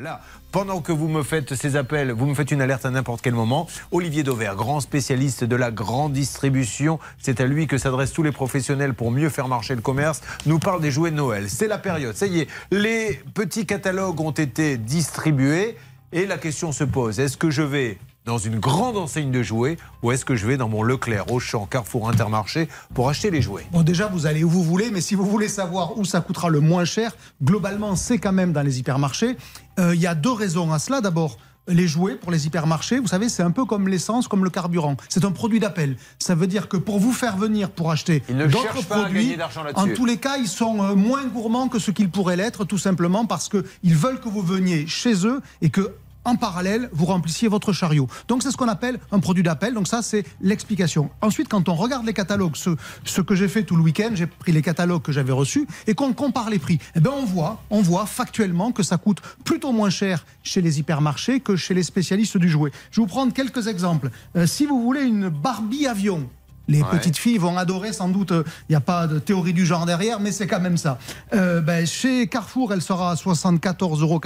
Là, pendant que vous me faites ces appels, vous me faites une alerte à n'importe quel moment. Olivier Dauvert, grand spécialiste de la grande distribution, c'est à lui que s'adressent tous les professionnels pour mieux faire marcher le commerce, nous parle des jouets de Noël. C'est la période, ça y est, les petits catalogues ont été distribués. Et la question se pose, est-ce que je vais dans une grande enseigne de jouets ou est-ce que je vais dans mon Leclerc, Auchan, Carrefour, Intermarché pour acheter les jouets? Bon, déjà, vous allez où vous voulez, mais si vous voulez savoir où ça coûtera le moins cher, globalement, c'est quand même dans les hypermarchés. Euh, Il y a deux raisons à cela. D'abord, les jouets pour les hypermarchés, vous savez, c'est un peu comme l'essence, comme le carburant. C'est un produit d'appel. Ça veut dire que pour vous faire venir pour acheter Ils ne d'autres cherchent pas à produits, en tous les cas, ils sont euh, moins gourmands que ce qu'ils pourraient l'être, tout simplement parce qu'ils veulent que vous veniez chez eux et que en parallèle, vous remplissiez votre chariot. Donc c'est ce qu'on appelle un produit d'appel. Donc ça, c'est l'explication. Ensuite, quand on regarde les catalogues, ce, ce que j'ai fait tout le week-end, j'ai pris les catalogues que j'avais reçus et qu'on compare les prix. Eh bien, on voit, on voit factuellement que ça coûte plutôt moins cher chez les hypermarchés que chez les spécialistes du jouet. Je vais vous prendre quelques exemples. Euh, si vous voulez une Barbie avion, les Ouais. petites filles vont adorer, sans doute. Il n'y a pas de théorie du genre derrière, mais c'est quand même ça. Euh, ben, chez Carrefour, elle sera à 74,90 euros.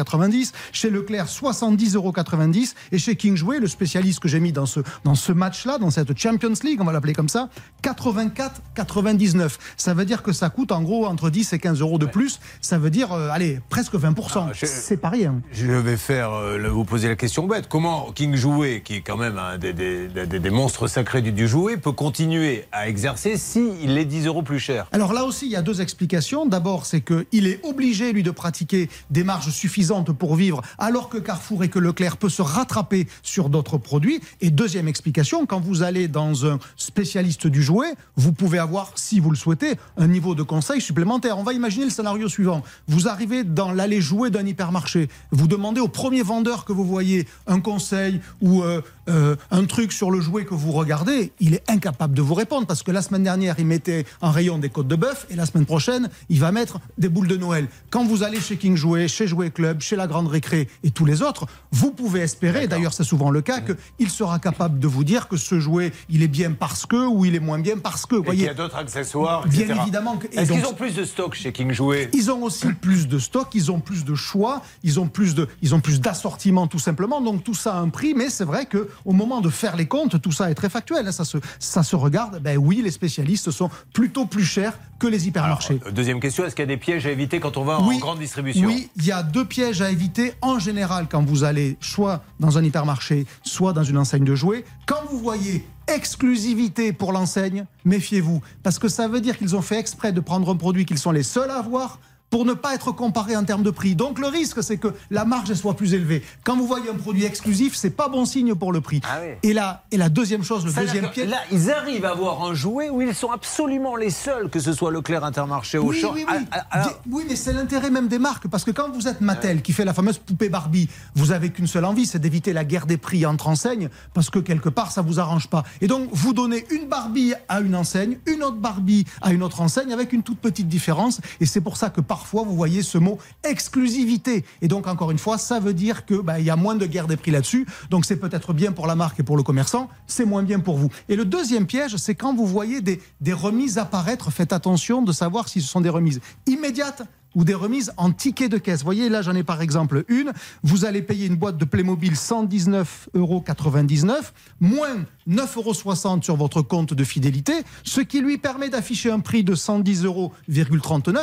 Chez Leclerc, 70,90 euros. Et chez King Jouet, le spécialiste que j'ai mis dans ce, dans ce match-là, dans cette Champions League, on va l'appeler comme ça, 84,99. Ça veut dire que ça coûte en gros entre 10 et 15 euros de plus. Ça veut dire, euh, allez, presque 20%. Ah, C'est pas rien. Je vais faire euh, vous poser la question bête. Comment King Jouet, qui est quand même un des, des- des- des monstres sacrés du, du jouet, peut continuer à exercer s'il est 10 euros plus cher Alors là aussi, il y a deux explications. D'abord, c'est qu'il est obligé, lui, de pratiquer des marges suffisantes pour vivre, alors que Carrefour et que Leclerc peut se rattraper sur d'autres produits. Et deuxième explication, quand vous allez dans un spécialiste du jouet, vous pouvez avoir, si vous le souhaitez, un niveau de conseil supplémentaire. On va imaginer le scénario suivant. Vous arrivez dans l'allée jouet d'un hypermarché. Vous demandez au premier vendeur que vous voyez un conseil ou euh, euh, un truc sur le jouet que vous regardez. Il est incapable de vous répondre parce que la semaine dernière, il mettait en rayon des côtes de bœuf et la semaine prochaine, il va mettre des boules de Noël. Quand vous allez chez King Jouet, chez Jouet Club, chez La Grande Récré et tous les autres, vous pouvez espérer, d'ailleurs c'est souvent le cas, qu'il sera capable de vous dire que ce jouet, il est bien parce que ou il est moins bien parce que. Vous Et qu'il y voyez, a d'autres accessoires, Bien etc. évidemment Est-ce qu'ils ont plus de stock chez King Jouet? Ils ont aussi plus de stock, ils ont plus de choix, ils ont plus de, ils ont plus d'assortiment tout simplement. Donc tout ça a un prix, mais c'est vrai que au moment de faire les comptes, tout ça est très factuel. hein. Ça se, ça se regarde. Ben oui, les spécialistes sont plutôt plus chers que les hypermarchés. Deuxième question, est-ce qu'il y a des pièges à éviter quand on va en grande distribution Oui, il y a deux pièges à éviter en général quand vous allez soit dans un hypermarché, soit dans une enseigne de jouets. Quand vous voyez exclusivité pour l'enseigne, méfiez-vous. Parce que ça veut dire qu'ils ont fait exprès de prendre un produit qu'ils sont les seuls à avoir pour ne pas être comparés en termes de prix. Donc le risque, c'est que la marge soit plus élevée. Quand vous voyez un produit exclusif, c'est pas bon signe pour le prix. Ah oui. Et, la, et la deuxième chose, le C'est-à-dire deuxième piège... Là, ils arrivent à avoir un jouet où ils sont absolument les seuls, que ce soit Leclerc, Intermarché, Oui, Auchan. oui, oui. Ah, ah, oui, mais c'est l'intérêt même des marques. Parce que quand vous êtes Mattel, qui fait la fameuse poupée Barbie, vous avez qu'une seule envie, c'est d'éviter la guerre des prix entre enseignes, parce que quelque part, ça vous arrange pas. Et donc, vous donnez une Barbie à une enseigne, une autre Barbie à une autre enseigne, avec une toute petite différence. Et c'est pour ça que parfois, vous voyez ce mot exclusivité. Et donc, encore une fois, ça veut dire que bah, il y a moins de guerre des prix là-dessus. Donc, c'est peut-être bien pour la marque et pour le commerçant, c'est moins bien pour vous. Et le deuxième piège, c'est quand vous voyez des, remises apparaître, faites attention de savoir si ce sont des remises immédiates ou des remises en ticket de caisse. Voyez, là, j'en ai par exemple une. Vous allez payer une boîte de Playmobil 119,99 euros, moins 9,60 euros sur votre compte de fidélité, ce qui lui permet d'afficher un prix de 110,39 euros,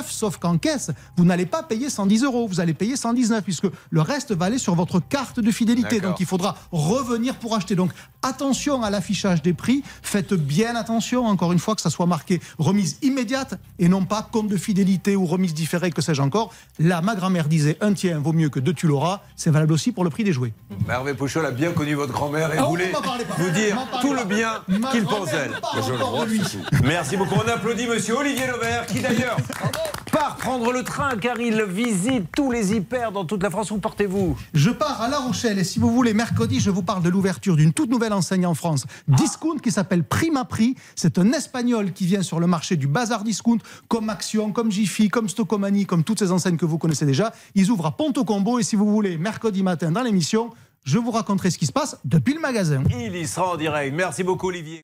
sauf qu'en caisse, vous n'allez pas payer 110 euros, vous allez payer 119, puisque le reste va aller sur votre carte de fidélité. Donc il faudra revenir pour acheter. Donc attention à l'affichage des prix, faites bien attention, encore une fois, que ça soit marqué remise immédiate et non pas compte de fidélité ou remise différée, que sais-je encore. Là, ma grand-mère disait un tien vaut mieux que deux tu l'auras. C'est valable aussi pour le prix des jouets. Hervé Pouchol a bien connu votre grand-mère et Ah, voulait vous dire tout le bien qu'il pense d'elle. Merci beaucoup. On applaudit monsieur Olivier Levert qui d'ailleurs part prendre le train car il visite tous les hyper dans toute la France. Où portez-vous Je pars à La Rochelle et si vous voulez, mercredi, je vous parle de l'ouverture d'une toute nouvelle enseigne en France, Discount, qui s'appelle Prima Prix. C'est un Espagnol qui vient sur le marché du bazar discount, comme Action, comme Jiffy, comme Stocomanie, comme toutes ces enseignes que vous connaissez déjà. Ils ouvrent à Ponto Combo et si vous voulez, mercredi matin dans l'émission, je vous raconterai ce qui se passe depuis le magasin. Il y sera en direct. Merci beaucoup Olivier.